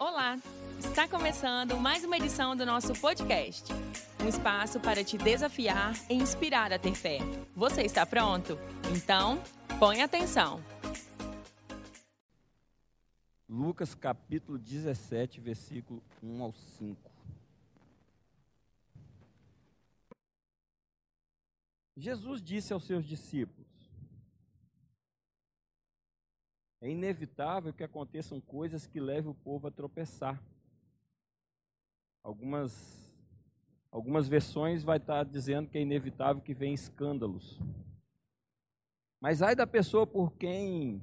Olá! Está começando mais uma edição do nosso podcast. Um espaço para te desafiar e inspirar a ter fé. Você está pronto? Então, põe atenção. Lucas capítulo 17, versículo 1 ao 5. Jesus disse aos seus discípulos: É inevitável que aconteçam coisas que levem o povo a tropeçar. Algumas algumas versões vai estar dizendo que é inevitável que venham escândalos. Mas ai da pessoa por quem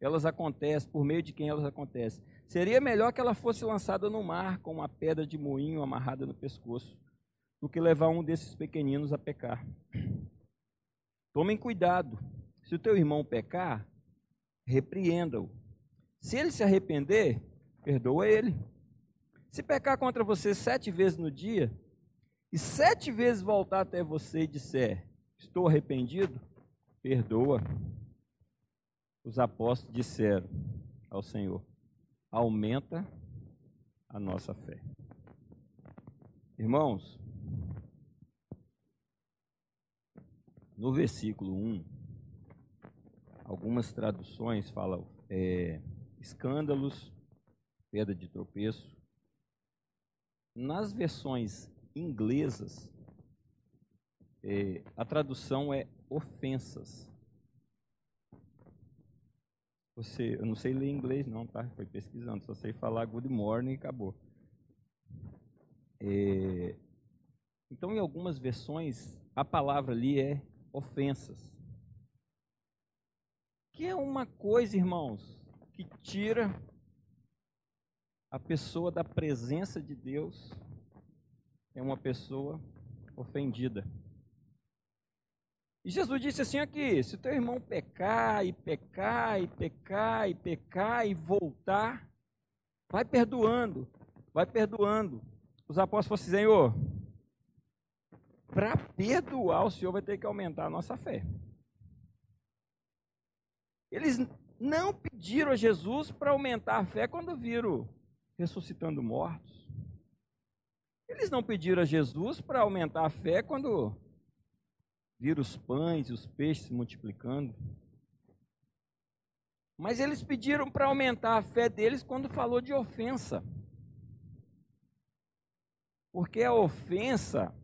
elas acontecem, por meio de quem elas acontecem. Seria melhor que ela fosse lançada no mar com uma pedra de moinho amarrada no pescoço, do que levar um desses pequeninos a pecar. Tomem cuidado. Se o teu irmão pecar, repreenda-o. Se ele se arrepender, perdoa ele. Se pecar contra você sete vezes no dia, e sete vezes voltar até você e disser: Estou arrependido, perdoa. Os apóstolos disseram ao Senhor: Aumenta a nossa fé. Irmãos, no versículo 1, algumas traduções falam é, escândalos, pedra de tropeço. Nas versões inglesas, é, a tradução é ofensas. Você, eu não sei ler inglês não, tá? Foi pesquisando, só sei falar good morning e acabou. É, então, em algumas versões, a palavra ali é ofensas. Que é uma coisa, irmãos, que tira a pessoa da presença de Deus, é uma pessoa ofendida. E Jesus disse assim aqui: se teu irmão pecar e pecar e pecar e pecar e voltar, vai perdoando, vai perdoando. Os apóstolos falaram assim, Senhor, para perdoar, o Senhor vai ter que aumentar a nossa fé. Eles não pediram a Jesus para aumentar a fé quando viram ressuscitando mortos. Eles não pediram a Jesus para aumentar a fé quando viram os pães e os peixes se multiplicando. Mas eles pediram para aumentar a fé deles quando falou de ofensa. Porque a ofensa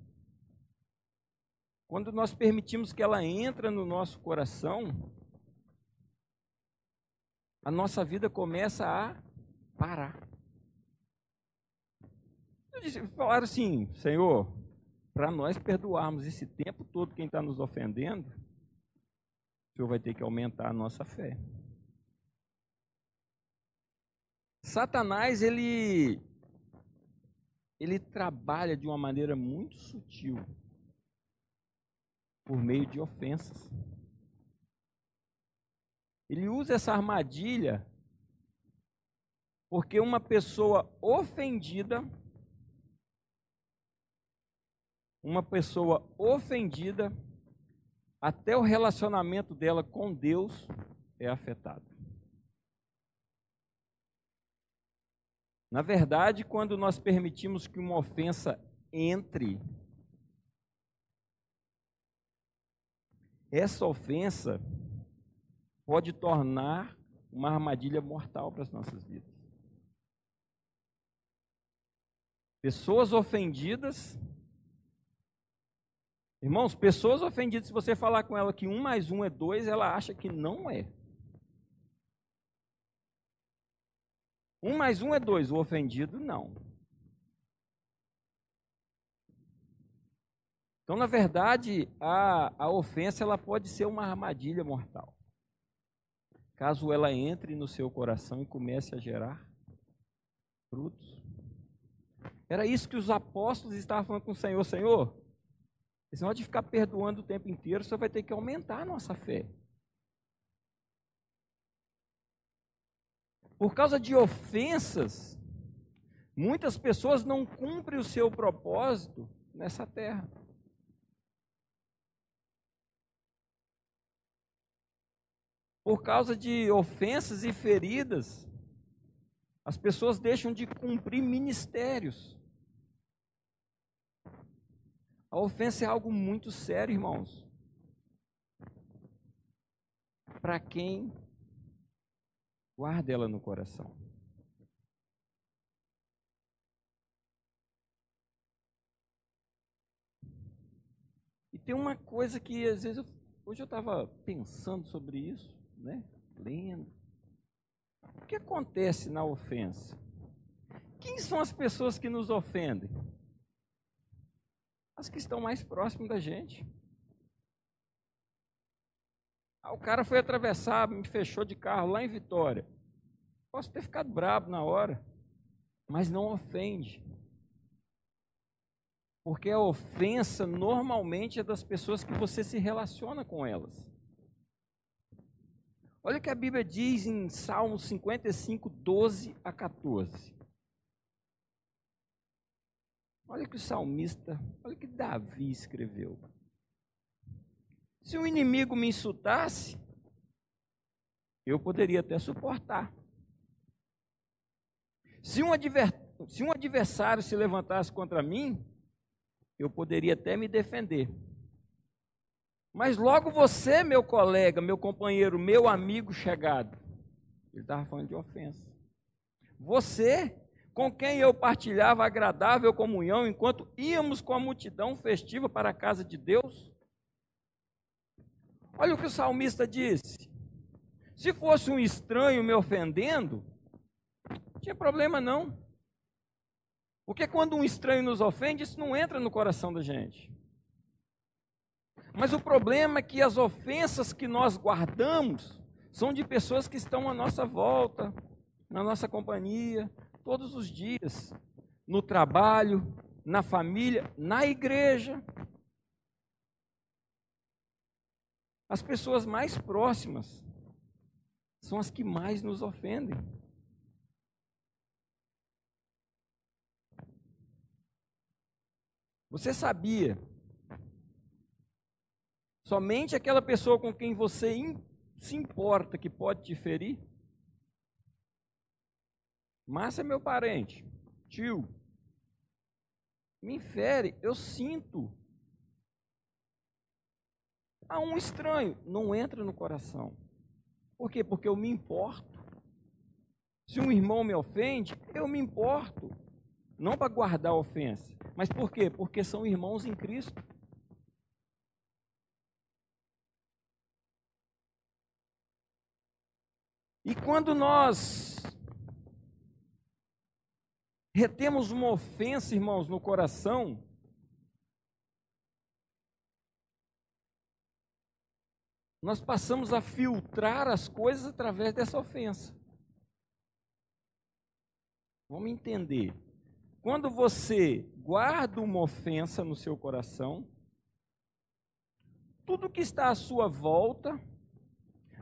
quando nós permitimos que ela entra no nosso coração, a nossa vida começa a parar. Falaram assim, Senhor, para nós perdoarmos esse tempo todo quem está nos ofendendo, o Senhor vai ter que aumentar a nossa fé. Satanás, ele, ele trabalha de uma maneira muito sutil por meio de ofensas. Ele usa essa armadilha porque uma pessoa ofendida, uma pessoa ofendida, até o relacionamento dela com Deus é afetado. Na verdade, quando nós permitimos que uma ofensa entre essa ofensa pode tornar uma armadilha mortal para as nossas vidas. Pessoas ofendidas. Irmãos, pessoas ofendidas, se você falar com ela que um mais um é dois, ela acha que não é. Um mais um é dois, o ofendido não. Então, na verdade, a, a ofensa ela pode ser uma armadilha mortal. Caso ela entre no seu coração e comece a gerar frutos. Era isso que os apóstolos estavam falando com o Senhor. Senhor, esse negócio de ficar perdoando o tempo inteiro, você vai ter que aumentar a nossa fé. Por causa de ofensas, muitas pessoas não cumprem o seu propósito nessa terra. Por causa de ofensas e feridas, As pessoas deixam de cumprir ministérios. A ofensa é algo muito sério, irmãos. Para quem guarda ela no coração. E tem uma coisa que às vezes eu, hoje eu estava pensando sobre isso, né? Lendo. O que acontece na ofensa? Quem são as pessoas que nos ofendem? As que estão mais próximas da gente. Ah, o cara foi atravessar, me fechou de carro lá em Vitória. Posso ter ficado brabo na hora, mas não ofende. Porque a ofensa normalmente é das pessoas que você se relaciona com elas. Olha o que a Bíblia diz em Salmo 55, 12 a 14. Olha que o salmista, olha que Davi escreveu. Se um inimigo me insultasse, eu poderia até suportar. Se um, adver, se um adversário se levantasse contra mim, eu poderia até me defender. Mas logo você, meu colega, meu companheiro, meu amigo chegado, ele estava falando de ofensa. Você, com quem eu partilhava agradável comunhão enquanto íamos com a multidão festiva para a casa de Deus? Olha o que o salmista disse. Se fosse um estranho me ofendendo, não tinha problema não. Porque quando um estranho nos ofende, isso não entra no coração da gente. Mas o problema é que as ofensas que nós guardamos são de pessoas que estão à nossa volta, na nossa companhia, todos os dias, no trabalho, na família, na igreja. As pessoas mais próximas são as que mais nos ofendem. Você sabia? Somente aquela pessoa com quem você se importa que pode te ferir? Márcia é meu parente, tio. Me infere, eu sinto. A um estranho, não entra no coração. Por quê? Porque eu me importo. Se um irmão me ofende, eu me importo. Não para guardar a ofensa. Mas por quê? Porque são irmãos em Cristo. E quando nós retemos uma ofensa, irmãos, no coração, nós passamos a filtrar as coisas através dessa ofensa. Vamos entender. Quando você guarda uma ofensa no seu coração, tudo que está à sua volta,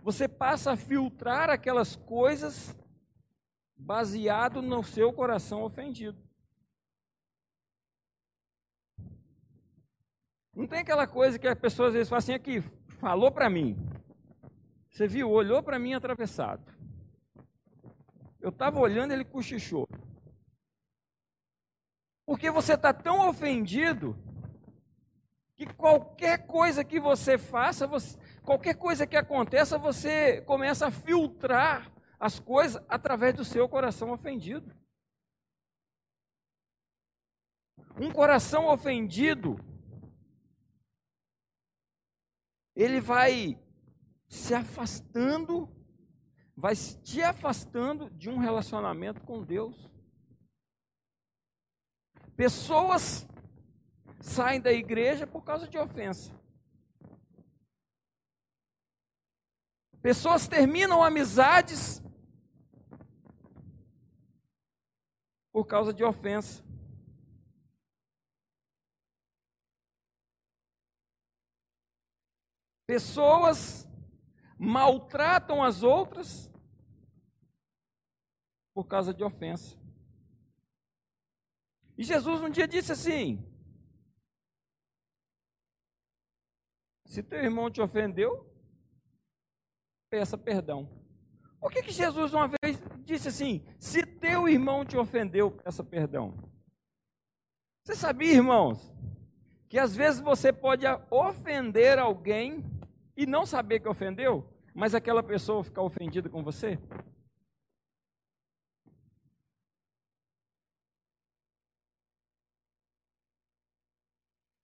você passa a filtrar aquelas coisas baseado no seu coração ofendido. Não tem aquela coisa que a pessoa às vezes fala assim aqui, falou para mim. Você viu, olhou para mim atravessado. Eu estava olhando, ele cochichou. Porque você está tão ofendido que qualquer coisa que você faça, você, qualquer coisa que aconteça, você começa a filtrar as coisas através do seu coração ofendido. Um coração ofendido, ele vai se afastando, vai te afastando de um relacionamento com Deus. Pessoas saem da igreja por causa de ofensa. Pessoas terminam amizades por causa de ofensa. Pessoas maltratam as outras por causa de ofensa. E Jesus um dia disse assim: Se teu irmão te ofendeu, peça perdão. Por que, que Jesus uma vez disse assim: se teu irmão te ofendeu, peça perdão. Você sabia, irmãos, que às vezes você pode ofender alguém e não saber que ofendeu, mas aquela pessoa ficar ofendida com você?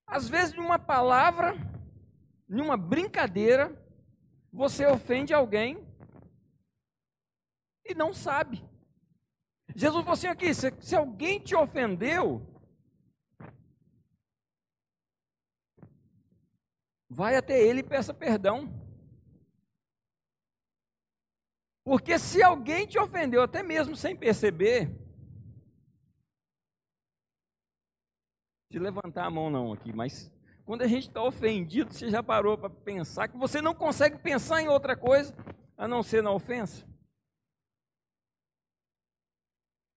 Às vezes, numa palavra, numa brincadeira, você ofende alguém e não sabe. Jesus falou assim aqui: se, se alguém te ofendeu, vai até ele e peça perdão. Porque se alguém te ofendeu, até mesmo sem perceber, se levantar a mão não aqui, mas quando a gente está ofendido, você já parou para pensar que você não consegue pensar em outra coisa a não ser na ofensa?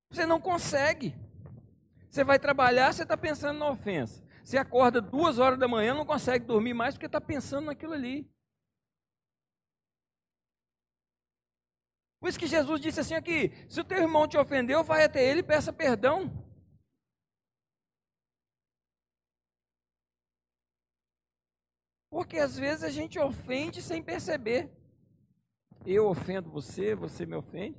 Você não consegue. Você vai trabalhar, você está pensando na ofensa. Você acorda duas horas da manhã, não consegue dormir mais porque está pensando naquilo ali. Por isso que Jesus disse assim aqui: se o teu irmão te ofendeu, vai até ele e peça perdão. Porque às vezes a gente ofende sem perceber. Eu ofendo você, você me ofende.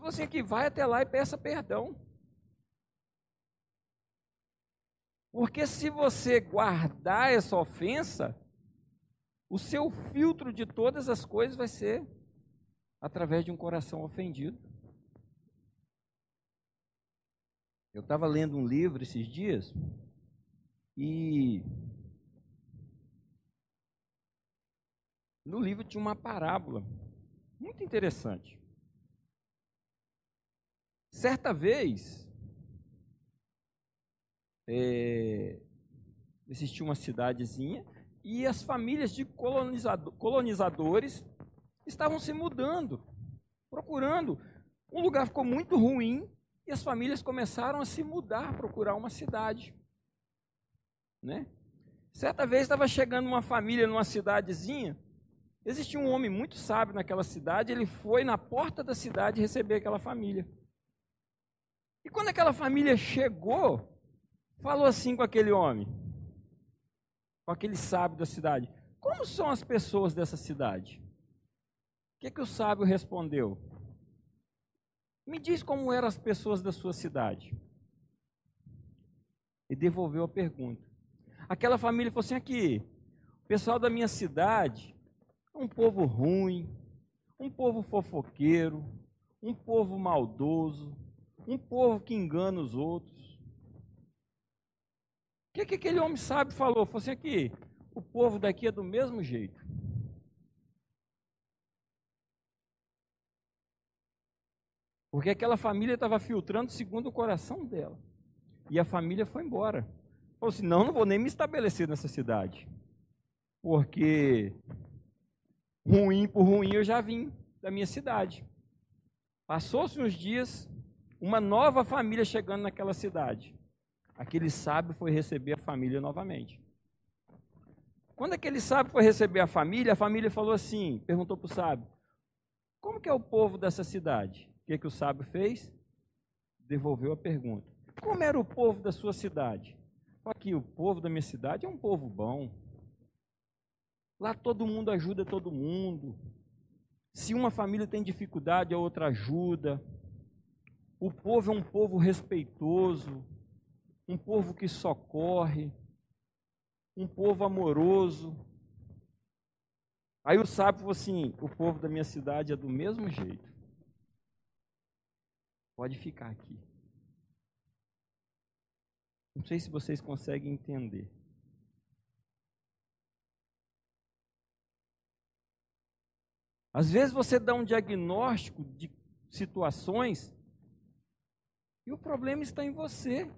Você aqui vai até lá e peça perdão. Porque se você guardar essa ofensa, o seu filtro de todas as coisas vai ser através de um coração ofendido. Eu estava lendo um livro esses dias e no livro tinha uma parábola muito interessante. Certa vez, é, existia uma cidadezinha e as famílias de colonizado, colonizadores estavam se mudando, procurando. Um lugar ficou muito ruim e as famílias começaram a se mudar, procurar uma cidade. Né? Certa vez estava chegando uma família numa cidadezinha, existia um homem muito sábio naquela cidade, ele foi na porta da cidade receber aquela família. E quando aquela família chegou, falou assim com aquele homem, com aquele sábio da cidade: Como são as pessoas dessa cidade? O que, que o sábio respondeu? Me diz como eram as pessoas da sua cidade. E devolveu a pergunta. Aquela família falou assim: aqui, o pessoal da minha cidade é um povo ruim, um povo fofoqueiro, um povo maldoso, um povo que engana os outros. O que, que aquele homem sábio falou? Falou assim aqui, o povo daqui é do mesmo jeito. Porque aquela família estava filtrando segundo o coração dela. E a família foi embora. Falou assim: não, não vou nem me estabelecer nessa cidade. Porque ruim por ruim eu já vim da minha cidade. Passou-se uns dias, uma nova família chegando naquela cidade. Aquele sábio foi receber a família novamente. Quando aquele sábio foi receber a família, a família falou assim, perguntou para o sábio, como que é o povo dessa cidade? O que, que o sábio fez? Devolveu a pergunta. Como era o povo da sua cidade? Aqui, o povo da minha cidade é um povo bom. Lá todo mundo ajuda todo mundo. Se uma família tem dificuldade, a outra ajuda. O povo é um povo respeitoso, um povo que socorre, um povo amoroso. Aí o sábio falou assim: o povo da minha cidade é do mesmo jeito. Pode ficar aqui. Não sei se vocês conseguem entender. Às vezes você dá um diagnóstico de situações e o problema está em você.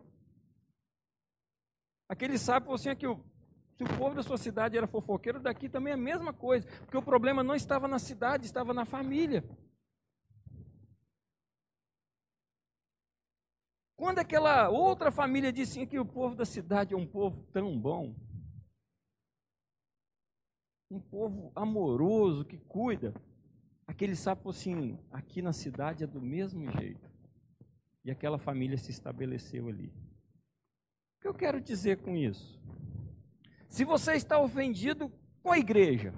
Aquele sábio falou assim: se o povo da sua cidade era fofoqueiro, daqui também é a mesma coisa. Porque o problema não estava na cidade, estava na família. Quando aquela outra família disse assim, que o povo da cidade é um povo tão bom, um povo amoroso que cuida, aquele sapo assim, aqui na cidade é do mesmo jeito. E aquela família se estabeleceu ali. O que eu quero dizer com isso? Se você está ofendido com a igreja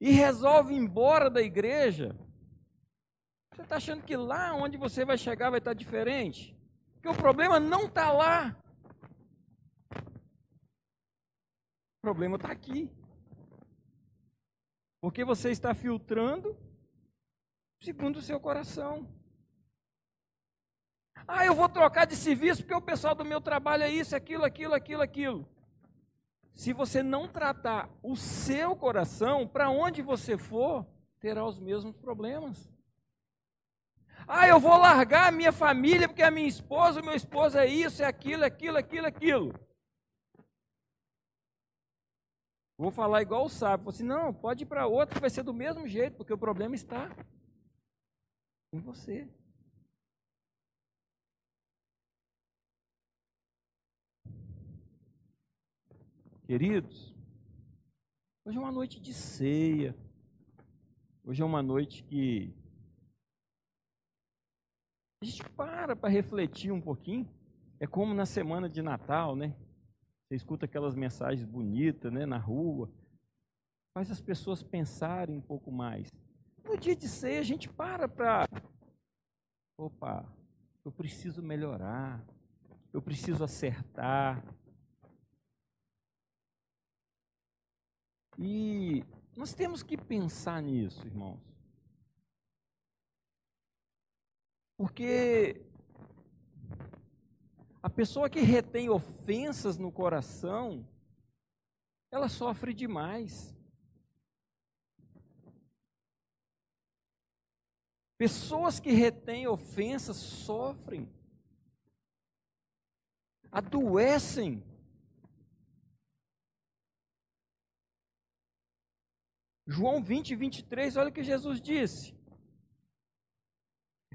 e resolve ir embora da igreja, você está achando que lá onde você vai chegar vai estar diferente? Porque o problema não está lá. O problema está aqui. Porque você está filtrando segundo o seu coração. Ah, eu vou trocar de serviço porque o pessoal do meu trabalho é isso, aquilo, aquilo, aquilo, aquilo. Se você não tratar o seu coração, para onde você for, terá os mesmos problemas. Ah, eu vou largar a minha família porque a minha esposa, o meu esposo é isso, é aquilo, aquilo, aquilo, aquilo. Vou falar igual o sábio. Assim, não, pode ir para outro que vai ser do mesmo jeito, porque o problema está em você. Queridos, hoje é uma noite de ceia. Hoje é uma noite que a gente para para refletir um pouquinho. É como na semana de Natal, né? Você escuta aquelas mensagens bonitas né, na rua, faz as pessoas pensarem um pouco mais. No dia de ceia, a gente para para. Opa, eu preciso melhorar, eu preciso acertar. E nós temos que pensar nisso, irmãos. Porque a pessoa que retém ofensas no coração, ela sofre demais. Pessoas que retêm ofensas sofrem, adoecem. João 20, 23, olha o que Jesus disse.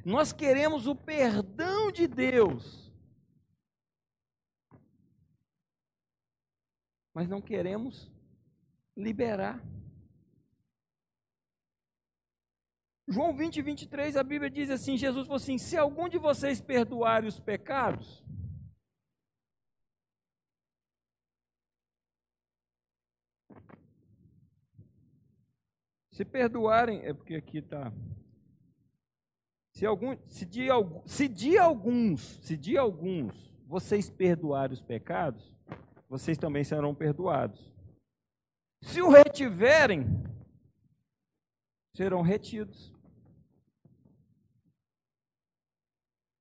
Nós queremos o perdão de Deus mas não queremos liberar. João 20, 23, a Bíblia diz assim: Jesus falou assim: se algum de vocês perdoar os pecados, se perdoarem, é porque aqui está. Se, algum, se, de, se de alguns, se de alguns vocês perdoarem os pecados, vocês também serão perdoados. Se o retiverem, serão retidos.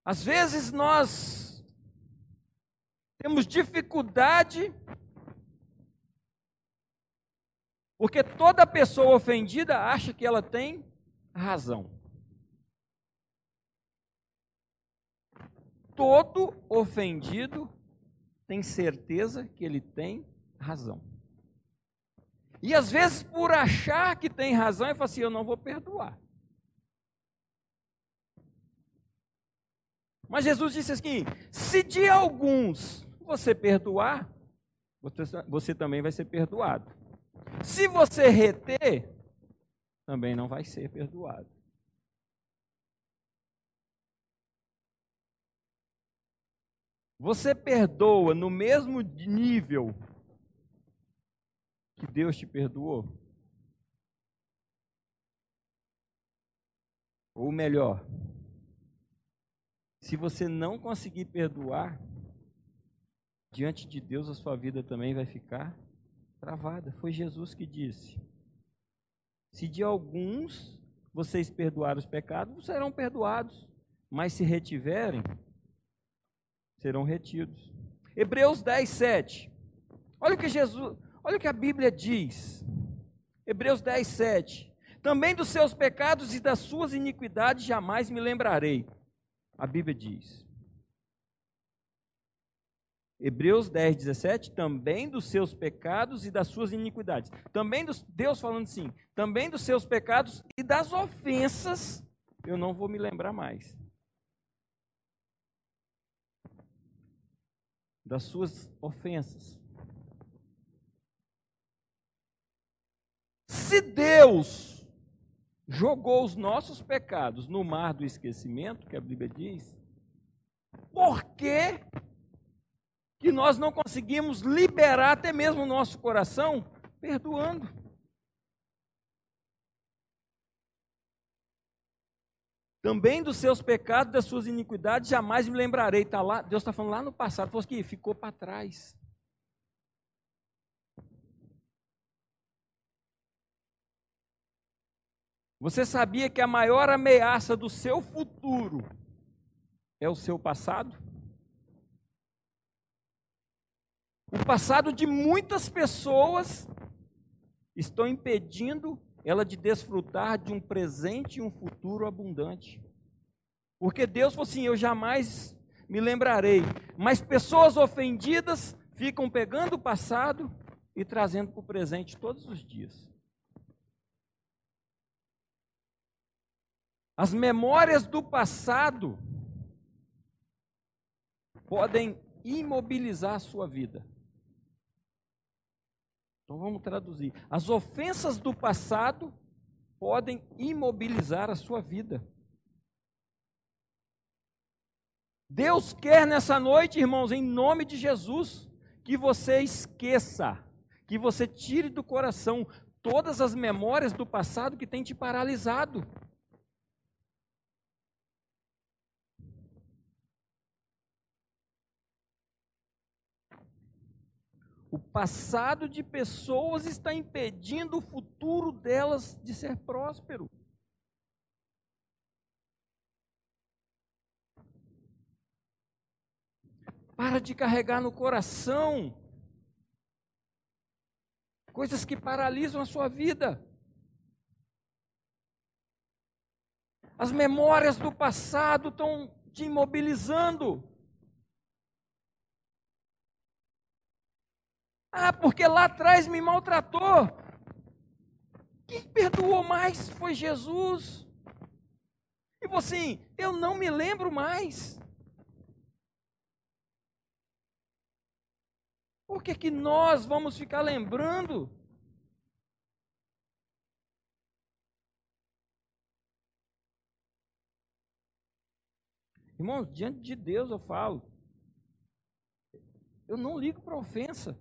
Às vezes nós temos dificuldade, porque toda pessoa ofendida acha que ela tem razão. Todo ofendido tem certeza que ele tem razão. E às vezes, por achar que tem razão, ele fala assim: Eu não vou perdoar. Mas Jesus disse assim: Se de alguns você perdoar, você, também vai ser perdoado. Se você reter, também não vai ser perdoado. Você perdoa no mesmo nível que Deus te perdoou? Ou melhor, se você não conseguir perdoar, diante de Deus a sua vida também vai ficar travada. Foi Jesus que disse: Se de alguns vocês perdoarem os pecados, serão perdoados, mas se retiverem, serão retidos. Hebreus 10, 7. Olha o que Jesus, olha o que a Bíblia diz. Hebreus 10, 7. Também dos seus pecados e das suas iniquidades jamais me lembrarei. A Bíblia diz. Hebreus 10, 17, também dos seus pecados e das suas iniquidades. Também dos, Deus falando assim, também dos seus pecados e das ofensas, eu não vou me lembrar mais. Das suas ofensas. Se Deus jogou os nossos pecados no mar do esquecimento, que a Bíblia diz, por que, que nós não conseguimos liberar até mesmo o nosso coração perdoando? Também dos seus pecados, das suas iniquidades, jamais me lembrarei. Tá lá, Deus está falando lá no passado, falou que ficou para trás. Você sabia que a maior ameaça do seu futuro é o seu passado? O passado de muitas pessoas estão impedindo ela de desfrutar de um presente e um futuro abundante. Porque Deus falou assim: Eu jamais me lembrarei. Mas pessoas ofendidas ficam pegando o passado e trazendo para o presente todos os dias. As memórias do passado podem imobilizar a sua vida. Então vamos traduzir. As ofensas do passado podem imobilizar a sua vida. Deus quer nessa noite, irmãos, em nome de Jesus, que você esqueça, que você tire do coração todas as memórias do passado que tem te paralisado. Passado de pessoas está impedindo o futuro delas de ser próspero. Para de carregar no coração coisas que paralisam a sua vida. As memórias do passado estão te imobilizando. Ah, porque lá atrás me maltratou. Quem perdoou mais foi Jesus. E você, assim, eu não me lembro mais. Por que, que nós vamos ficar lembrando? Irmãos, diante de Deus eu falo. Eu não ligo para ofensa.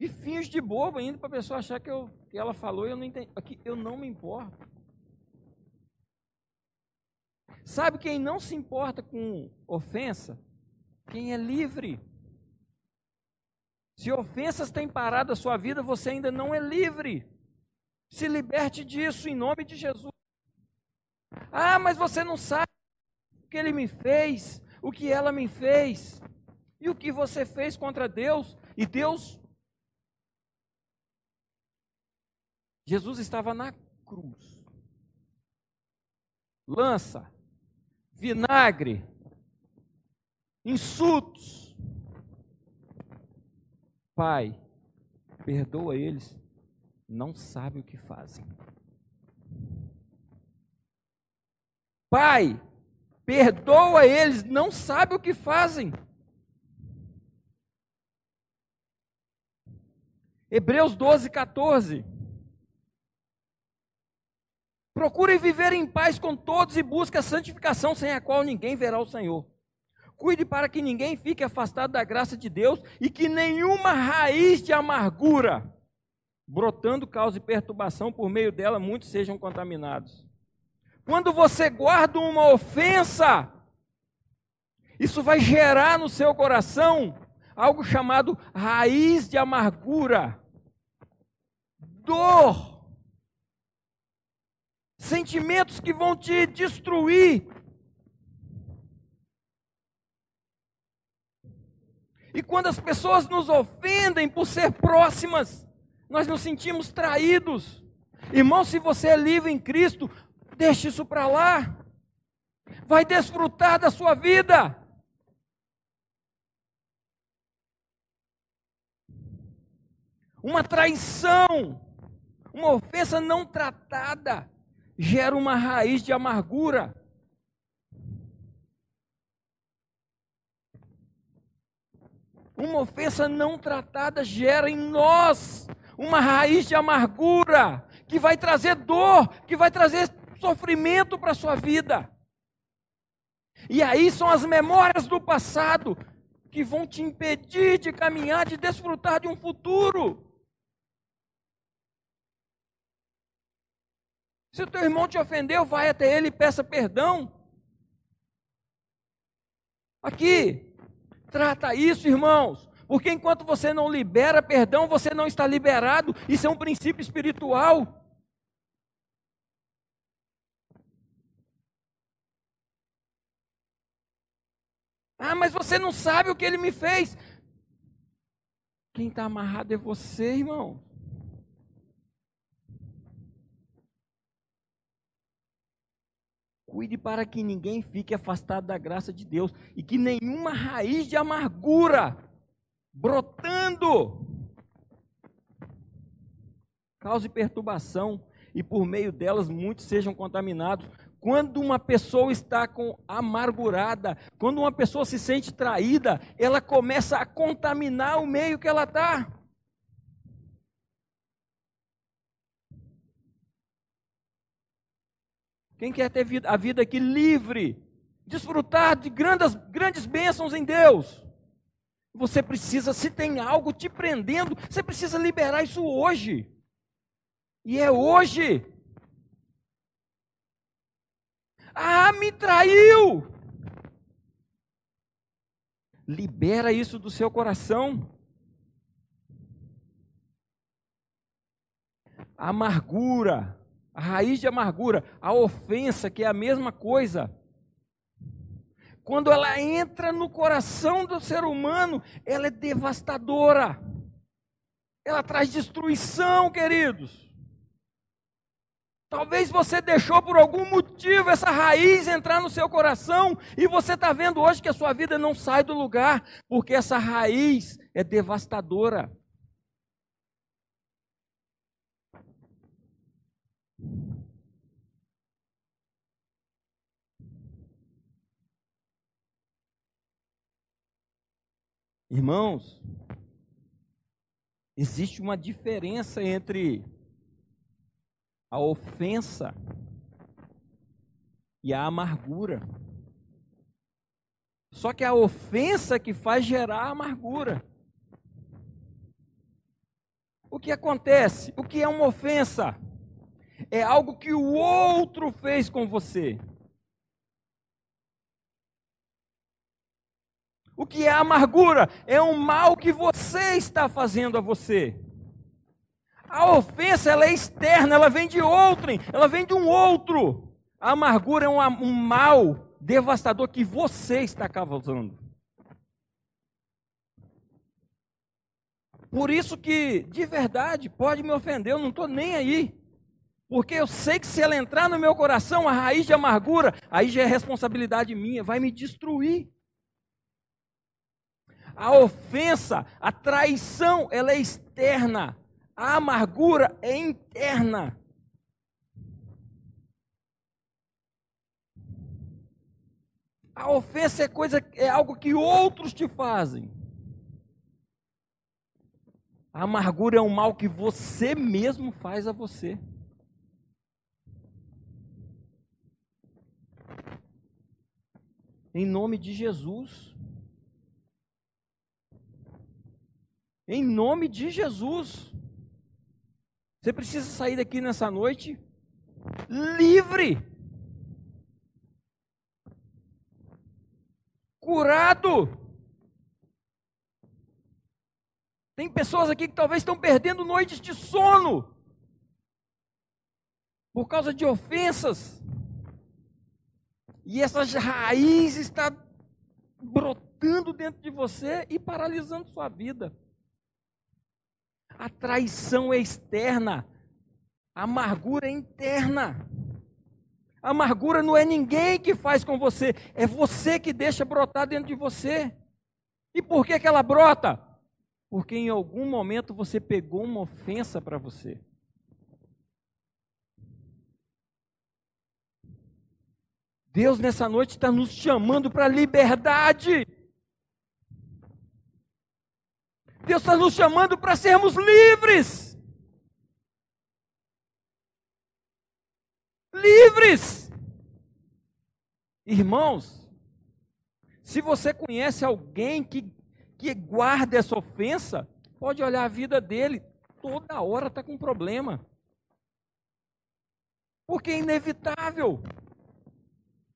E finge de bobo ainda para a pessoa achar que, eu, que ela falou e eu não entendi. Aqui, eu não me importo. Sabe quem não se importa com ofensa? Quem é livre. Se ofensas têm parado a sua vida, você ainda não é livre. Se liberte disso em nome de Jesus. Ah, mas você não sabe o que ele me fez, o que ela me fez, e o que você fez contra Deus, e Deus Jesus estava na cruz. Lança, vinagre, insultos. Pai, perdoa eles, não sabem o que fazem. Pai, perdoa eles, não sabem o que fazem. Hebreus 12, 14. Procure viver em paz com todos e busque a santificação sem a qual ninguém verá o Senhor. Cuide para que ninguém fique afastado da graça de Deus e que nenhuma raiz de amargura brotando cause perturbação, por meio dela muitos sejam contaminados. Quando você guarda uma ofensa, isso vai gerar no seu coração algo chamado raiz de amargura, dor, sentimentos que vão te destruir. E quando as pessoas nos ofendem por ser próximas, nós nos sentimos traídos. Irmão, se você é livre em Cristo, deixe isso para lá. Vai desfrutar da sua vida. Uma traição, uma ofensa não tratada, gera uma raiz de amargura. Uma ofensa não tratada gera em nós uma raiz de amargura que vai trazer dor, que vai trazer sofrimento para a sua vida. E aí são as memórias do passado que vão te impedir de caminhar, de desfrutar de um futuro. Se o teu irmão te ofendeu, vai até ele e peça perdão. Aqui, trata isso, irmãos. Porque enquanto você não libera perdão, você não está liberado. Isso é um princípio espiritual. Ah, mas você não sabe o que ele me fez. Quem está amarrado é você, irmão. Cuide para que ninguém fique afastado da graça de Deus e que nenhuma raiz de amargura brotando cause perturbação e por meio delas muitos sejam contaminados. Quando uma pessoa está com amargurada, quando uma pessoa se sente traída, ela começa a contaminar o meio que ela está. Quem quer ter a vida aqui livre, desfrutar de grandes, grandes bênçãos em Deus, você precisa, se tem algo te prendendo, você precisa liberar isso hoje. E é hoje. Ah, me traiu! Libera isso do seu coração. Amargura, a raiz de amargura, a ofensa, que é a mesma coisa. Quando ela entra no coração do ser humano, ela é devastadora. Ela traz destruição, queridos. Talvez você deixou por algum motivo essa raiz entrar no seu coração e você está vendo hoje que a sua vida não sai do lugar, porque essa raiz é devastadora. Irmãos, existe uma diferença entre a ofensa e a amargura. Só que a ofensa que faz gerar amargura. O que acontece? O que é uma ofensa? É algo que o outro fez com você. O que é amargura? É um mal que você está fazendo a você. A ofensa ela é externa, ela vem de outrem, ela vem de um outro. A amargura é um, um mal devastador que você está causando. Por isso que, de verdade, pode me ofender, eu não estou nem aí. Porque eu sei que se ela entrar no meu coração, a raiz de amargura, aí já é responsabilidade minha, vai me destruir. A ofensa, a traição, ela é externa. A amargura é interna. A ofensa é coisa, é algo que outros te fazem. A amargura é um mal que você mesmo faz a você. Em nome de Jesus. Em nome de Jesus. Você precisa sair daqui nessa noite livre, curado. Tem pessoas aqui que talvez estão perdendo noites de sono por causa de ofensas. E essa raiz está brotando dentro de você e paralisando sua vida. A traição é externa, a amargura é interna. A amargura não é ninguém que faz com você, é você que deixa brotar dentro de você. E por que, que ela brota? Porque em algum momento você pegou uma ofensa para você. Deus nessa noite está nos chamando para liberdade. Deus está nos chamando para sermos livres. Livres. Irmãos, se você conhece alguém que, que guarda essa ofensa, pode olhar a vida dele, toda hora está com problema. Porque é inevitável.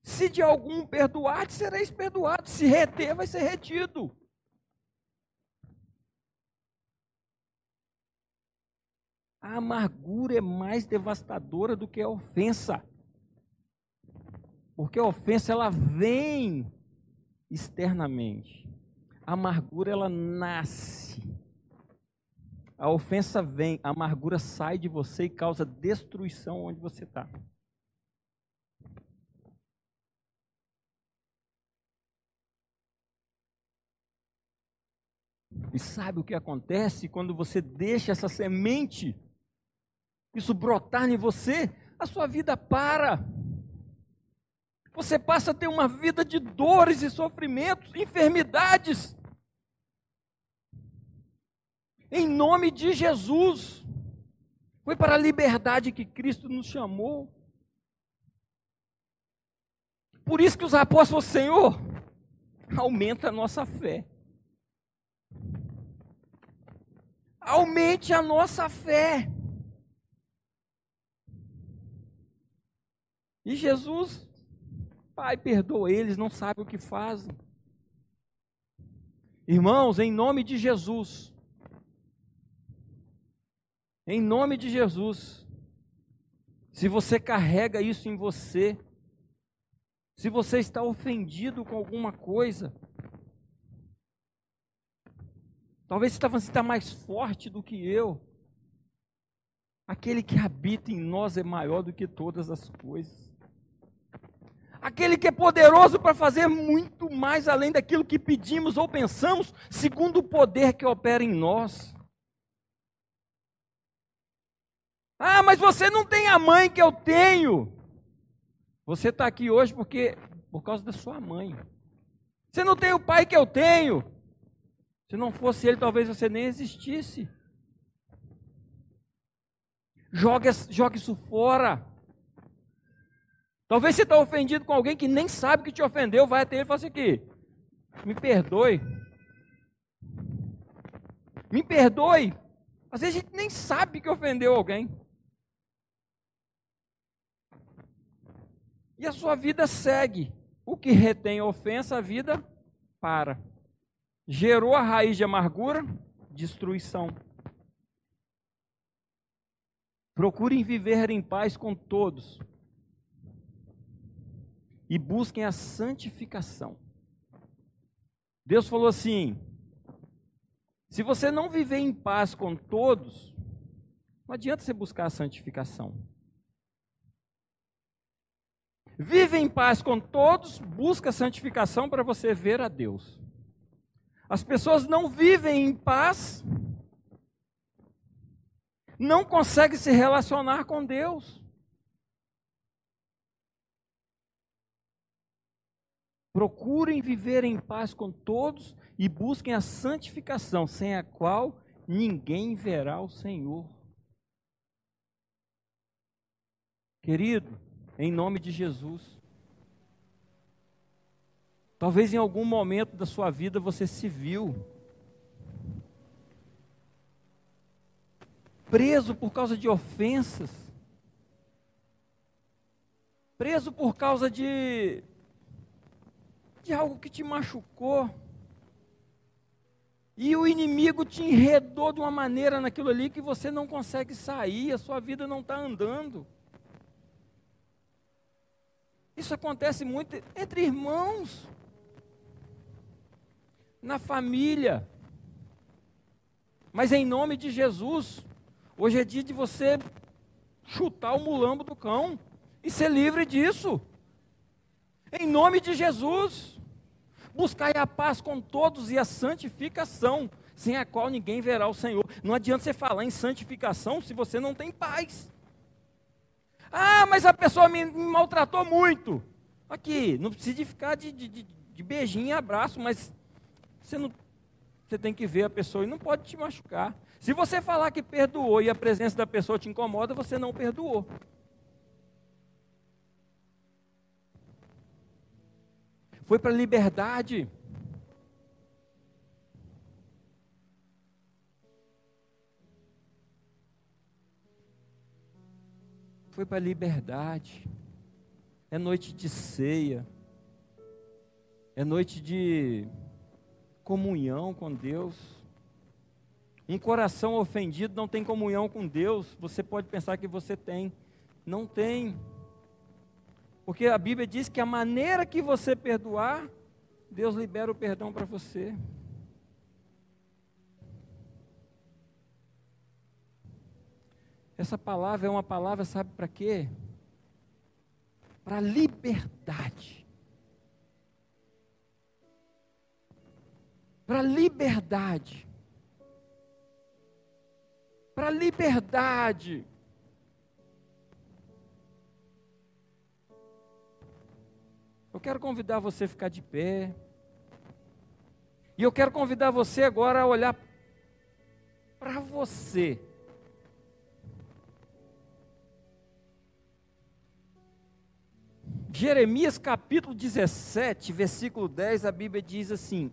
Se de algum perdoar, sereis perdoado. Se reter, vai ser retido. A amargura é mais devastadora do que a ofensa. Porque a ofensa ela vem externamente. A amargura ela nasce. A ofensa vem, a amargura sai de você e causa destruição onde você está. E sabe o que acontece quando você deixa essa semente isso brotar em você, a sua vida para. Você passa a ter uma vida de dores e sofrimentos, enfermidades. Em nome de Jesus. Foi para a liberdade que Cristo nos chamou. Por isso que os apóstolos, Senhor, aumenta a nossa fé. Aumente a nossa fé. E Jesus, Pai, perdoa eles, não sabem o que fazem. Irmãos, em nome de Jesus, em nome de Jesus, se você carrega isso em você, se você está ofendido com alguma coisa, talvez você está mais forte do que eu. Aquele que habita em nós é maior do que todas as coisas aquele que é poderoso para fazer muito mais além daquilo que pedimos ou pensamos, segundo o poder que opera em nós. Ah, mas você não tem a mãe que eu tenho. Você está aqui hoje porque por causa da sua mãe. Você não tem o pai que eu tenho. Se não fosse ele, talvez você nem existisse. Jogue isso fora. Talvez você está ofendido com alguém que nem sabe que te ofendeu, vai até ele e fala assim aqui, me perdoe. Me perdoe. Às vezes a gente nem sabe que ofendeu alguém. E a sua vida segue. O que retém ofensa, a vida para. Gerou a raiz de amargura, destruição. Procurem viver em paz com todos e busquem a santificação. Deus falou assim: se você não viver em paz com todos, não adianta você buscar a santificação. Vive em paz com todos, busca a santificação para você ver a Deus. As pessoas não vivem em paz, não conseguem se relacionar com Deus. Procurem viver em paz com todos e busquem a santificação, sem a qual ninguém verá o Senhor. Querido, em nome de Jesus, talvez em algum momento da sua vida você se viu preso por causa de ofensas, preso por causa de de algo que te machucou. E o inimigo te enredou de uma maneira naquilo ali que você não consegue sair, a sua vida não está andando. Isso acontece muito entre irmãos, na família. Mas em nome de Jesus, hoje é dia de você chutar o mulambo do cão e ser livre disso. Em nome de Jesus. Buscai a paz com todos e a santificação, sem a qual ninguém verá o Senhor. Não adianta você falar em santificação se você não tem paz. Ah, mas a pessoa me, me maltratou muito. Aqui, não precisa ficar de, de, de beijinho e abraço, mas você não Você tem que ver a pessoa e não pode te machucar. Se você falar que perdoou e a presença da pessoa te incomoda, você não perdoou. Foi para a liberdade. Foi para a liberdade. É noite de ceia. É noite de comunhão com Deus. Um coração ofendido não tem comunhão com Deus. Você pode pensar que você tem. Não tem. Porque a Bíblia diz que a maneira que você perdoar, Deus libera o perdão para você. Essa palavra é uma palavra, sabe para quê? Para liberdade. Para liberdade. Para liberdade. Eu quero convidar você a ficar de pé. E eu quero convidar você agora a olhar para você. Jeremias capítulo 17, versículo 10, a Bíblia diz assim: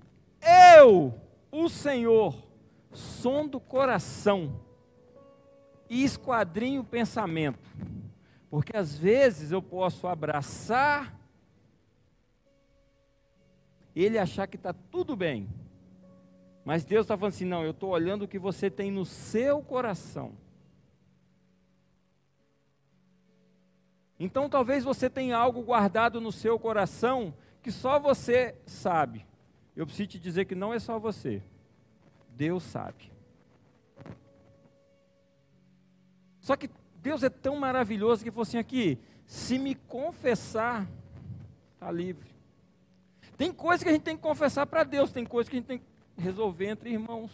Eu, o Senhor, som o coração e esquadrinho o pensamento, porque às vezes eu posso abraçar ele achar que está tudo bem. Mas Deus está falando assim: não, eu estou olhando o que você tem no seu coração. Então talvez você tenha algo guardado no seu coração que só você sabe. Eu preciso te dizer que não é só você. Deus sabe. Só que Deus é tão maravilhoso que falou assim aqui: se me confessar, está livre. Tem coisa que a gente tem que confessar para Deus, tem coisa que a gente tem que resolver entre irmãos.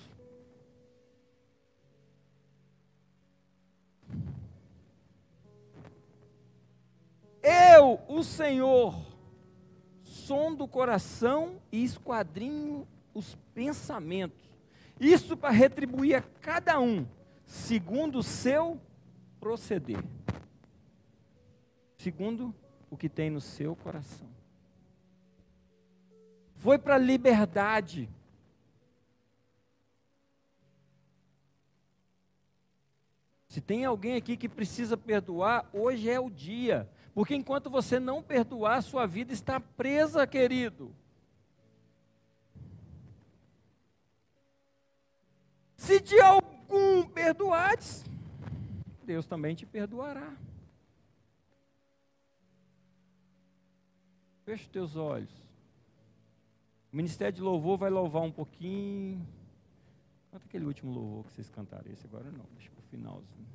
Eu, o Senhor, som do coração e esquadrinho os pensamentos. Isso para retribuir a cada um, segundo o seu proceder. Segundo o que tem no seu coração foi para a liberdade. Se tem alguém aqui que precisa perdoar, hoje é o dia. Porque enquanto você não perdoar, sua vida está presa, querido. Se de algum perdoares, Deus também te perdoará. Feche os teus olhos. O Ministério de Louvor vai louvar um pouquinho. Quanto aquele último louvor que vocês cantaram? Esse agora não, deixa para o finalzinho.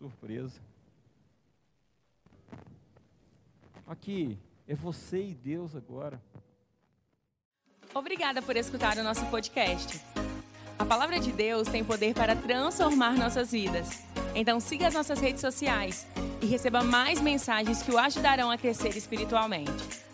Surpresa. Aqui, é você e Deus agora. Obrigada por escutar o nosso podcast. A palavra de Deus tem poder para transformar nossas vidas. Então siga as nossas redes sociais e receba mais mensagens que o ajudarão a crescer espiritualmente.